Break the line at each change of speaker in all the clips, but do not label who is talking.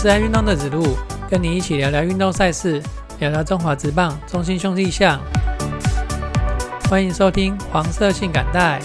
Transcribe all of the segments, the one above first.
是爱运动的子路，跟你一起聊聊运动赛事，聊聊中华职棒中心兄弟象。欢迎收听黄色性感带。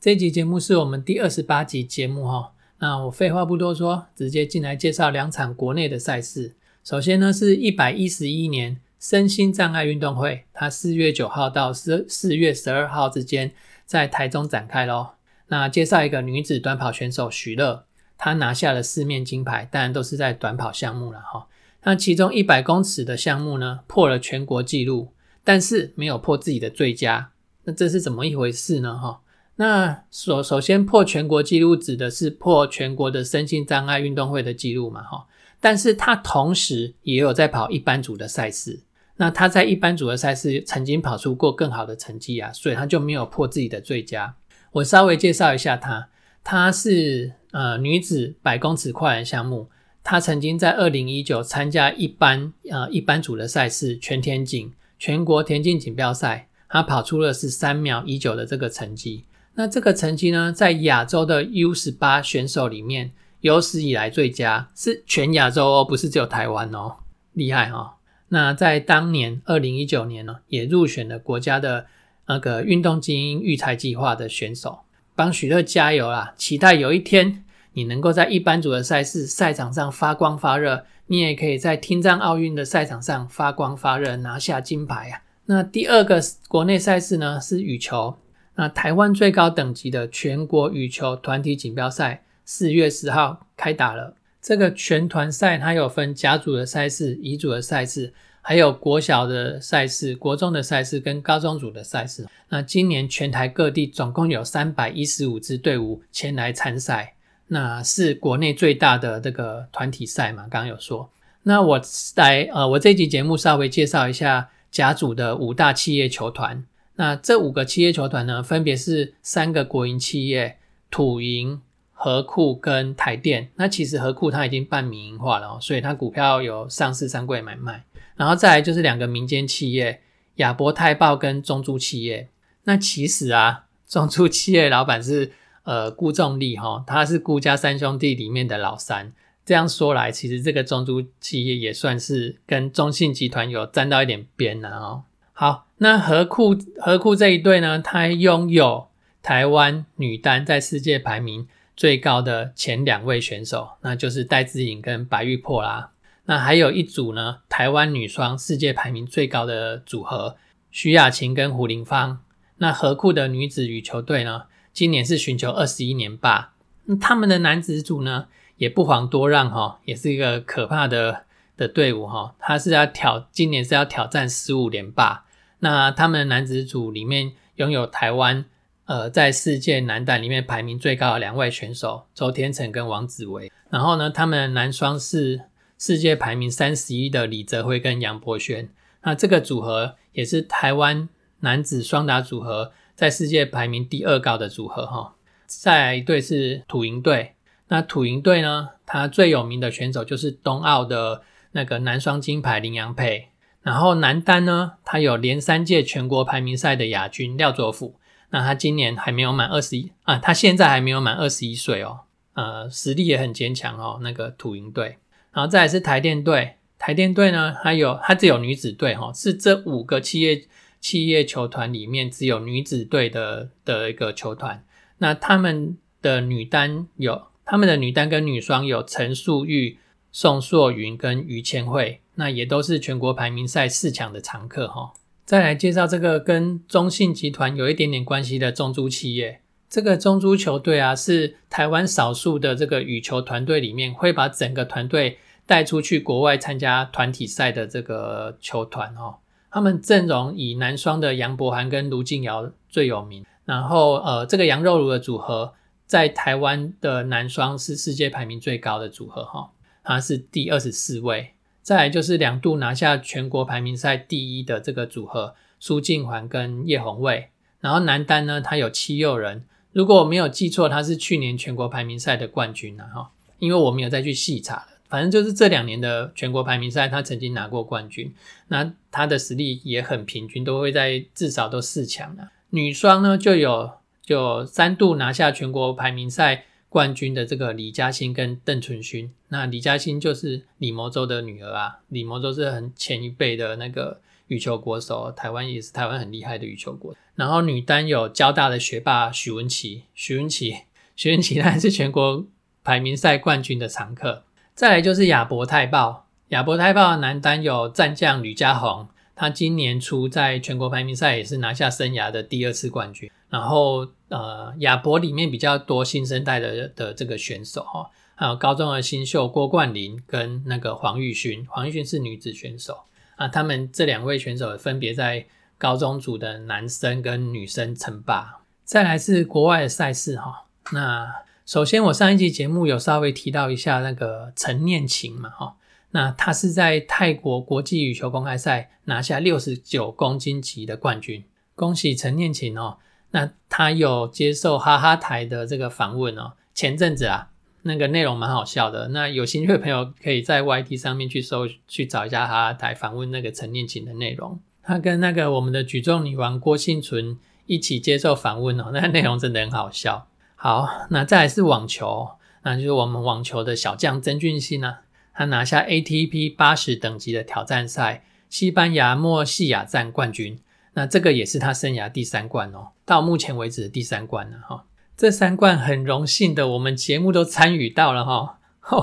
这集节目是我们第二十八集节目哈。那我废话不多说，直接进来介绍两场国内的赛事。首先呢，是一百一十一年身心障碍运动会，它四月九号到四四月十二号之间在台中展开咯。那介绍一个女子短跑选手许乐，她拿下了四面金牌，当然都是在短跑项目了哈。那其中一百公尺的项目呢，破了全国纪录，但是没有破自己的最佳。那这是怎么一回事呢？哈？那首首先破全国纪录指的是破全国的身心障碍运动会的纪录嘛，哈，但是他同时也有在跑一般组的赛事，那他在一般组的赛事曾经跑出过更好的成绩啊，所以他就没有破自己的最佳。我稍微介绍一下他，他是呃女子百公尺跨栏项目，她曾经在二零一九参加一般呃一般组的赛事全田径全国田径锦标赛，她跑出了是三秒一九的这个成绩。那这个成绩呢，在亚洲的 U 十八选手里面有史以来最佳，是全亚洲哦，不是只有台湾哦，厉害哈。那在当年二零一九年呢，也入选了国家的那个运动精英育才计划的选手，帮许乐加油啦！期待有一天你能够在一般组的赛事赛场上发光发热，你也可以在听障奥运的赛场上发光发热，拿下金牌啊！那第二个国内赛事呢，是羽球。那台湾最高等级的全国羽球团体锦标赛四月十号开打了。这个全团赛它有分甲组的赛事、乙组的赛事，还有国小的赛事、国中的赛事跟高中组的赛事。那今年全台各地总共有三百一十五支队伍前来参赛，那是国内最大的这个团体赛嘛？刚刚有说。那我来呃，我这集节目稍微介绍一下甲组的五大企业球团。那这五个企业球团呢，分别是三个国营企业：土银、和库跟台电。那其实和库它已经半民营化了哦，所以它股票有上市三柜买卖。然后再来就是两个民间企业：亚博泰报跟中珠企业。那其实啊，中珠企业老板是呃顾仲立哈，他是顾家三兄弟里面的老三。这样说来，其实这个中珠企业也算是跟中信集团有沾到一点边了哦。好。那和库和库这一对呢，它拥有台湾女单在世界排名最高的前两位选手，那就是戴资颖跟白玉珀啦。那还有一组呢，台湾女双世界排名最高的组合徐雅琴跟胡林芳。那何库的女子羽球队呢，今年是寻求二十一年霸。那他们的男子组呢，也不遑多让哈，也是一个可怕的的队伍哈。他是要挑今年是要挑战十五连霸。那他们的男子组里面拥有台湾，呃，在世界男单里面排名最高的两位选手周天成跟王子维。然后呢，他们男双是世界排名三十一的李泽辉跟杨博轩。那这个组合也是台湾男子双打组合在世界排名第二高的组合哈。再来一队是土营队。那土营队呢，它最有名的选手就是冬奥的那个男双金牌林洋配。然后男单呢，他有连三届全国排名赛的亚军廖卓甫，那他今年还没有满二十一啊，他现在还没有满二十一岁哦，呃，实力也很坚强哦，那个土营队。然后再来是台电队，台电队呢，它有它只有女子队哈，是这五个企业企业球团里面只有女子队的的一个球团。那他们的女单有他们的女单跟女双有陈素玉、宋硕云跟于千惠。那也都是全国排名赛四强的常客哈。再来介绍这个跟中信集团有一点点关系的中珠企业。这个中珠球队啊，是台湾少数的这个羽球团队里面会把整个团队带出去国外参加团体赛的这个球团哦。他们阵容以男双的杨博涵跟卢静瑶最有名。然后呃，这个杨肉茹的组合在台湾的男双是世界排名最高的组合哈，它是第二十四位。再来就是两度拿下全国排名赛第一的这个组合苏静环跟叶红卫，然后男单呢，他有七佑人，如果我没有记错，他是去年全国排名赛的冠军呢哈，因为我没有再去细查了，反正就是这两年的全国排名赛，他曾经拿过冠军，那他的实力也很平均，都会在至少都四强了。女双呢就有就三度拿下全国排名赛冠军的这个李嘉欣跟邓淳勋。那李嘉欣就是李摩洲的女儿啊，李摩洲是很前一辈的那个羽球国手，台湾也是台湾很厉害的羽球国。然后女单有交大的学霸许文琪，许文琪，许文琪还是全国排名赛冠军的常客。再来就是亚博泰报，亚博泰报男单有战将吕家宏。他今年初在全国排名赛也是拿下生涯的第二次冠军，然后呃亚博里面比较多新生代的的这个选手哈，还有高中的新秀郭冠霖跟那个黄玉勋，黄玉勋是女子选手啊，他们这两位选手分别在高中组的男生跟女生称霸。再来是国外的赛事哈，那首先我上一集节目有稍微提到一下那个陈念琴嘛哈。那他是在泰国国际羽球公开赛拿下六十九公斤级的冠军，恭喜陈念琴哦。那他有接受哈哈台的这个访问哦，前阵子啊，那个内容蛮好笑的。那有兴趣的朋友可以在 YT 上面去搜去找一下哈哈台访问那个陈念琴的内容。他跟那个我们的举重女王郭幸存一起接受访问哦，那内容真的很好笑。好，那再来是网球，那就是我们网球的小将曾俊欣啊。他拿下 ATP 八十等级的挑战赛西班牙莫西亚站冠军，那这个也是他生涯第三冠哦，到目前为止的第三冠了哈。这三冠很荣幸的，我们节目都参与到了哈，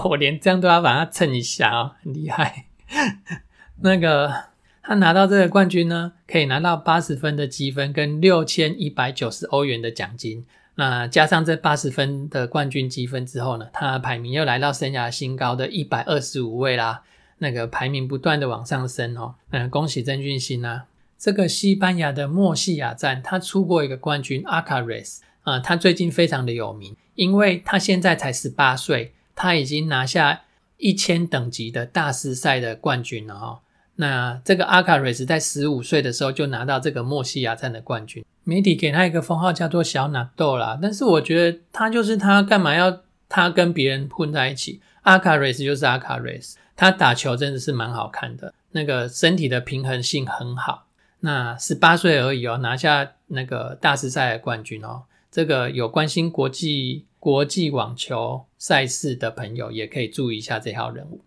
我连这样都要把它蹭一下哦，很厉害。那个他拿到这个冠军呢，可以拿到八十分的积分跟六千一百九十欧元的奖金。那加上这八十分的冠军积分之后呢，他的排名又来到生涯新高的一百二十五位啦。那个排名不断的往上升哦。嗯，恭喜曾俊欣啊！这个西班牙的莫西亚站，他出过一个冠军阿卡瑞斯啊，他最近非常的有名，因为他现在才十八岁，他已经拿下一千等级的大师赛的冠军了哈。那这个阿卡瑞斯在十五岁的时候就拿到这个莫西亚站的冠军。媒体给他一个封号叫做小纳豆啦，但是我觉得他就是他，干嘛要他跟别人混在一起？阿卡瑞斯就是阿卡瑞斯，他打球真的是蛮好看的，那个身体的平衡性很好。那十八岁而已哦，拿下那个大师赛的冠军哦。这个有关心国际国际网球赛事的朋友，也可以注意一下这号人物。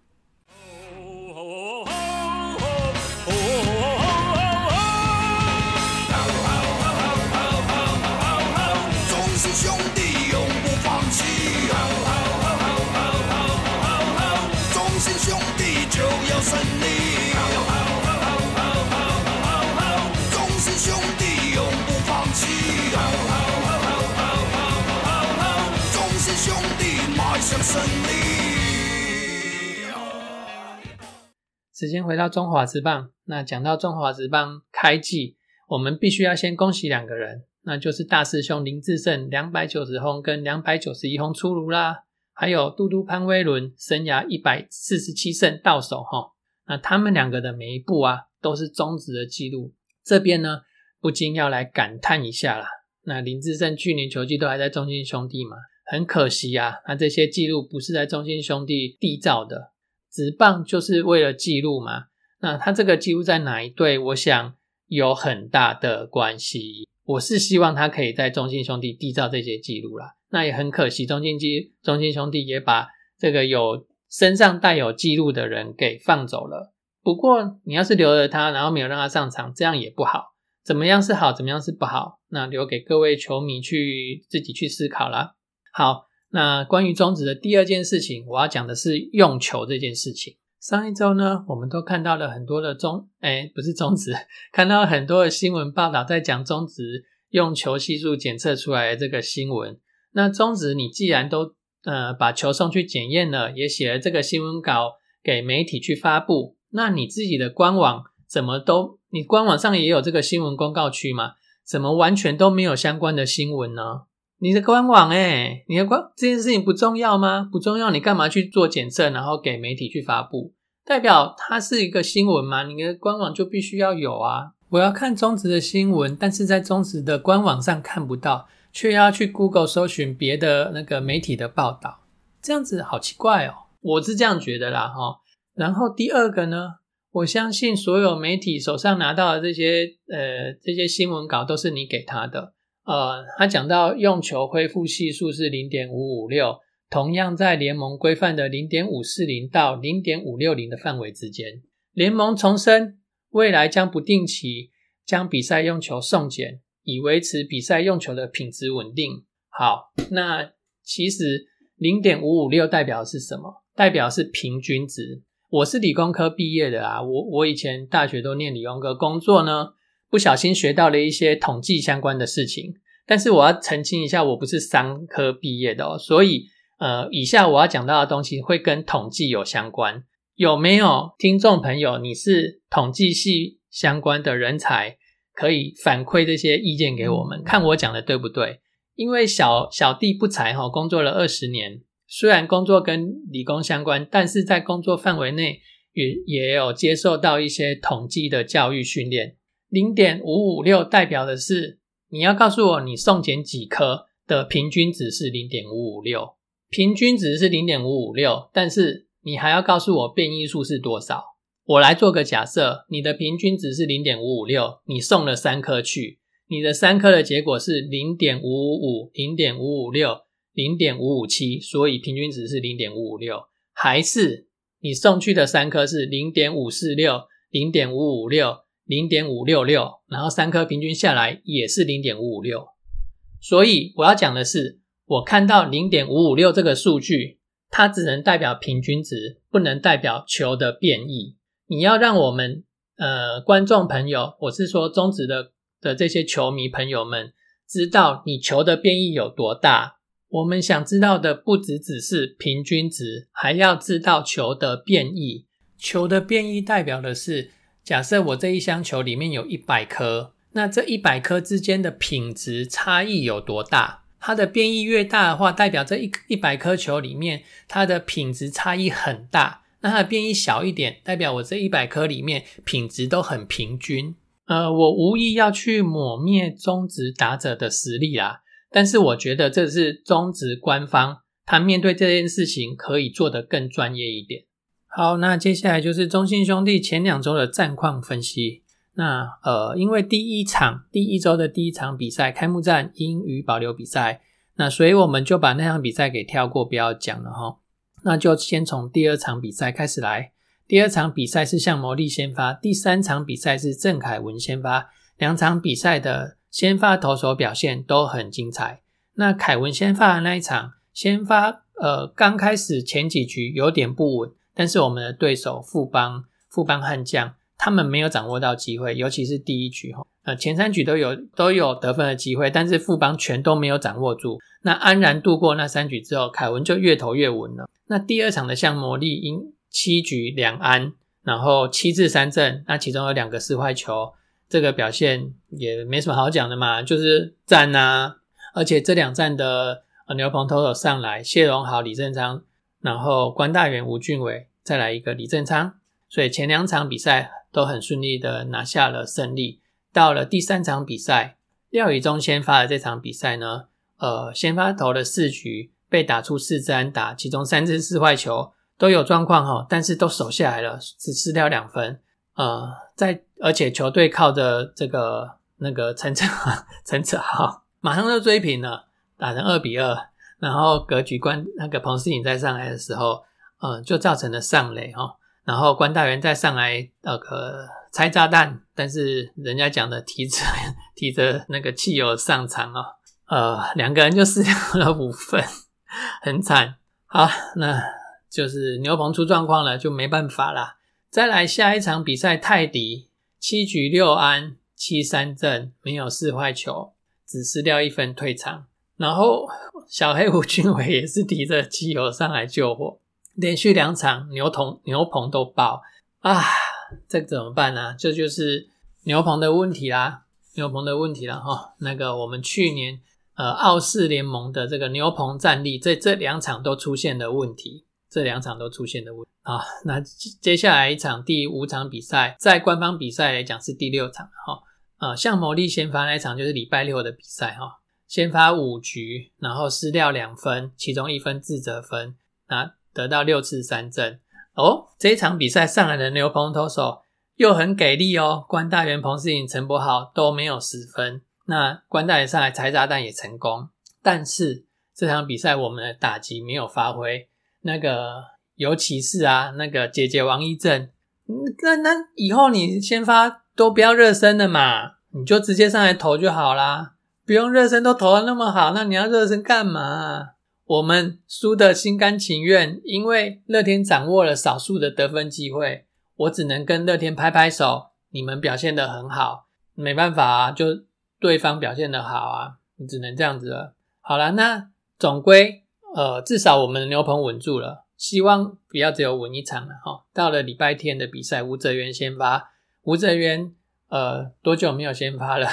时间回到中华职棒，那讲到中华职棒开季，我们必须要先恭喜两个人，那就是大师兄林志胜两百九十轰跟两百九十一轰出炉啦，还有嘟嘟潘威伦生涯一百四十七胜到手哈，那他们两个的每一步啊都是中止的记录，这边呢不禁要来感叹一下啦。那林志胜去年球季都还在中信兄弟嘛，很可惜啊，那这些记录不是在中信兄弟缔造的。直棒就是为了记录嘛？那他这个记录在哪一队？我想有很大的关系。我是希望他可以在中信兄弟缔造这些记录啦。那也很可惜，中信基中信兄弟也把这个有身上带有记录的人给放走了。不过你要是留了他，然后没有让他上场，这样也不好。怎么样是好？怎么样是不好？那留给各位球迷去自己去思考啦。好。那关于中职的第二件事情，我要讲的是用球这件事情。上一周呢，我们都看到了很多的中，哎，不是中职，看到很多的新闻报道在讲中职用球系数检测出来的这个新闻。那中职，你既然都呃把球送去检验了，也写了这个新闻稿给媒体去发布，那你自己的官网怎么都，你官网上也有这个新闻公告区嘛？怎么完全都没有相关的新闻呢？你的官网哎，你的官这件事情不重要吗？不重要，你干嘛去做检测，然后给媒体去发布？代表它是一个新闻吗？你的官网就必须要有啊！我要看中职的新闻，但是在中职的官网上看不到，却要去 Google 搜寻别的那个媒体的报道，这样子好奇怪哦！我是这样觉得啦哈。然后第二个呢，我相信所有媒体手上拿到的这些呃这些新闻稿都是你给他的。呃，他讲到用球恢复系数是零点五五六，同样在联盟规范的零点五四零到零点五六零的范围之间。联盟重申，未来将不定期将比赛用球送检，以维持比赛用球的品质稳定。好，那其实零点五五六代表是什么？代表是平均值。我是理工科毕业的啊，我我以前大学都念理工科，工作呢。不小心学到了一些统计相关的事情，但是我要澄清一下，我不是商科毕业的哦，所以呃，以下我要讲到的东西会跟统计有相关。有没有听众朋友，你是统计系相关的人才，可以反馈这些意见给我们，看我讲的对不对？因为小小弟不才哈，工作了二十年，虽然工作跟理工相关，但是在工作范围内也也有接受到一些统计的教育训练。零点五五六代表的是你要告诉我你送检几颗的平均值是零点五五六，平均值是零点五五六，但是你还要告诉我变异数是多少。我来做个假设，你的平均值是零点五五六，你送了三颗去，你的三颗的结果是零点五五五、零点五五六、零点五五七，所以平均值是零点五五六，还是你送去的三颗是零点五四六、零点五五六？零点五六六，然后三颗平均下来也是零点五五六，所以我要讲的是，我看到零点五五六这个数据，它只能代表平均值，不能代表球的变异。你要让我们呃观众朋友，我是说中职的的这些球迷朋友们，知道你球的变异有多大。我们想知道的不只只是平均值，还要知道球的变异。球的变异代表的是。假设我这一箱球里面有一百颗，那这一百颗之间的品质差异有多大？它的变异越大的话，代表这一一百颗球里面它的品质差异很大。那它的变异小一点，代表我这一百颗里面品质都很平均。呃，我无意要去抹灭中职打者的实力啦，但是我觉得这是中职官方他面对这件事情可以做得更专业一点。好，那接下来就是中信兄弟前两周的战况分析。那呃，因为第一场第一周的第一场比赛开幕战英语保留比赛，那所以我们就把那场比赛给跳过，不要讲了哈。那就先从第二场比赛开始来。第二场比赛是向魔力先发，第三场比赛是郑凯文先发。两场比赛的先发投手表现都很精彩。那凯文先发的那一场先发，呃，刚开始前几局有点不稳。但是我们的对手富邦富邦悍将，他们没有掌握到机会，尤其是第一局哈，呃前三局都有都有得分的机会，但是富邦全都没有掌握住。那安然度过那三局之后，凯文就越投越稳了。那第二场的像魔力因七局两安，然后七至三振，那其中有两个四坏球，这个表现也没什么好讲的嘛，就是赞呐。而且这两站的牛棚投手上来，谢荣豪、李正昌。然后关大元、吴俊伟再来一个李正昌，所以前两场比赛都很顺利的拿下了胜利。到了第三场比赛，廖宇中先发的这场比赛呢，呃，先发投了四局，被打出四支安打，其中三支四坏球都有状况哈，但是都守下来了，只失掉两分。呃，在而且球队靠着这个那个陈哲 陈哲豪马上就追平了，打成二比二。然后格局关那个彭世颖再上来的时候，呃，就造成了上垒哈。然后关大元再上来那个拆炸弹，但是人家讲的提着提着那个汽油上场哦，呃，两个人就失掉了五分，很惨。好，那就是牛棚出状况了，就没办法啦。再来下一场比赛，泰迪七局六安七三振，没有四坏球，只失掉一分退场。然后小黑胡军伟也是提着机油上来救火，连续两场牛棚牛棚都爆啊！这怎么办呢？这就是牛棚的问题啦，牛棚的问题了哈。那个我们去年呃澳式联盟的这个牛棚战力，这这两场都出现了问题，这两场都出现了问啊。那接下来一场第五场比赛，在官方比赛来讲是第六场哈。啊，像魔力先发那场就是礼拜六的比赛哈。先发五局，然后失掉两分，其中一分自责分，那得到六次三振。哦，这一场比赛上来的牛棚投手又很给力哦，关大元、彭世颖、陈柏豪都没有十分。那关大元上来拆炸弹也成功，但是这场比赛我们的打击没有发挥。那个尤其是啊，那个姐姐王一正，那那以后你先发都不要热身了嘛，你就直接上来投就好啦，不用热身都投的那么好，那你要热身干嘛？我们输的心甘情愿，因为乐天掌握了少数的得分机会，我只能跟乐天拍拍手，你们表现的很好，没办法啊，就对方表现的好啊，你只能这样子了。好了，那总归呃，至少我们的牛棚稳住了，希望不要只有稳一场了哈。到了礼拜天的比赛，吴泽元先发，吴泽元呃多久没有先发了？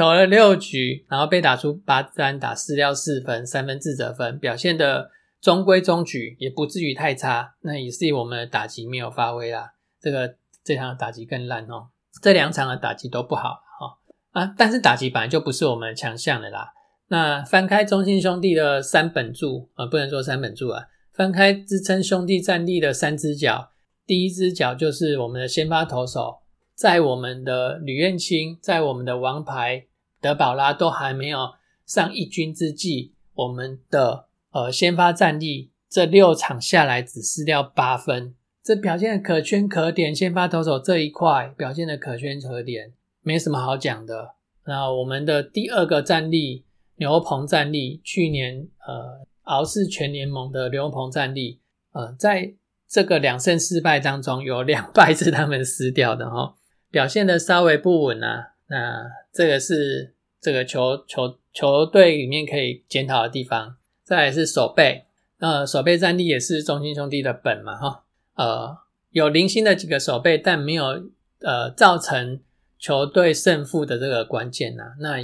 投了六局，然后被打出八三打四掉四分，三分自责分，表现的中规中矩，也不至于太差。那也是我们的打击没有发挥啦。这个这场打击更烂哦，这两场的打击都不好哈啊！但是打击本来就不是我们强项的啦。那翻开中信兄弟的三本柱啊，不能说三本柱啊，翻开支撑兄弟战力的三只脚，第一只脚就是我们的先发投手，在我们的吕彦青，在我们的王牌。德保拉都还没有上一军之际，我们的呃先发战力这六场下来只失掉八分，这表现的可圈可点。先发投手这一块表现的可圈可点，没什么好讲的。那我们的第二个战力牛棚战力，去年呃熬是全联盟的牛棚战力，呃在这个两胜四败当中，有两败是他们失掉的哈，表现的稍微不稳啊。那这个是这个球球球队里面可以检讨的地方。再来是守备，呃，守备战力也是中心兄弟的本嘛，哈，呃，有零星的几个守备，但没有呃造成球队胜负的这个关键呐。那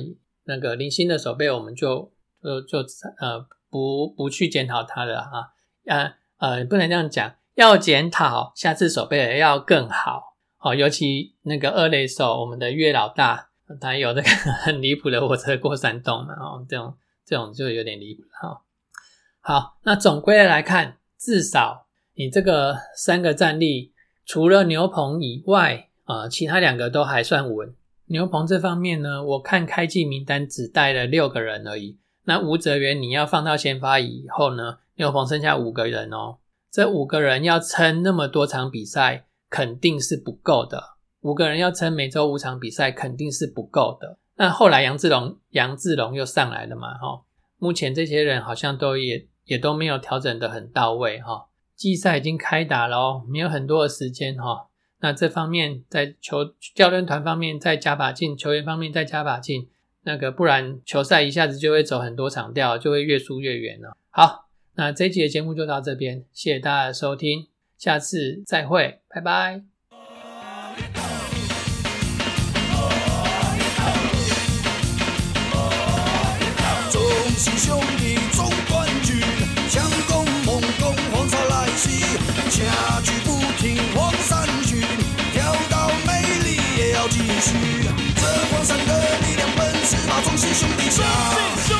那个零星的守备，我们就就就呃不不去检讨它了啊，呃呃，不能这样讲，要检讨下次守备要更好。哦，尤其那个二垒手，我们的岳老大，他有这个 很离谱的火车过山洞嘛，哦，这种这种就有点离谱了哈。好，那总归的来看，至少你这个三个战力，除了牛棚以外，啊，其他两个都还算稳。牛棚这方面呢，我看开季名单只带了六个人而已。那吴泽源你要放到先发以后呢，牛棚剩下五个人哦，这五个人要撑那么多场比赛。肯定是不够的，五个人要撑每周五场比赛肯定是不够的。那后来杨志龙、杨志龙又上来了嘛？哈，目前这些人好像都也也都没有调整的很到位哈。季赛已经开打了哦，没有很多的时间哈。那这方面在球教练团方面再加把劲，球员方面再加把劲，那个不然球赛一下子就会走很多场掉，就会越输越远了。好，那这一集的节目就到这边，谢谢大家的收听。下次再会，拜拜。中信兄弟总冠军，强攻猛攻，黄巢来袭，下句不停黄山军，跳到美丽也要继续。这黄山的力量本是把中信兄弟下。